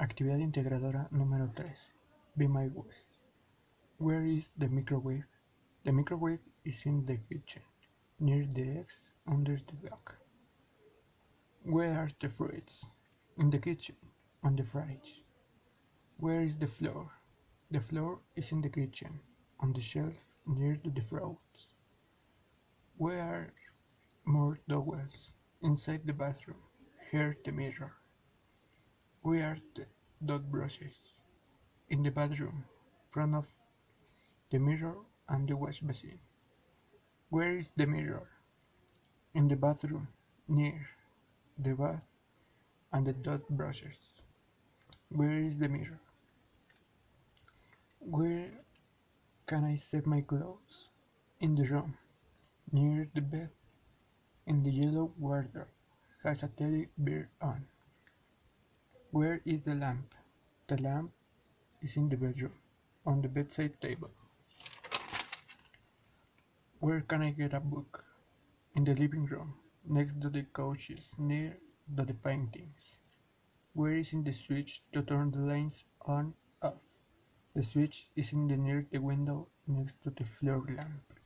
Actividad integradora número 3. Be my guest. Where is the microwave? The microwave is in the kitchen, near the eggs under the dog. Where are the fruits? In the kitchen, on the fridge. Where is the flour? The flour is in the kitchen, on the shelf near the fruits. Where are more towels? Inside the bathroom. Here the mirror. Where are the dot brushes? In the bathroom, front of the mirror and the wash basin. Where is the mirror? In the bathroom, near the bath and the dot brushes. Where is the mirror? Where can I save my clothes? In the room, near the bed, in the yellow wardrobe, has a teddy bear on. Where is the lamp? The lamp is in the bedroom, on the bedside table. Where can I get a book? In the living room, next to the couches, near to the paintings. Where is in the switch to turn the lights on off? The switch is in the near the window next to the floor lamp.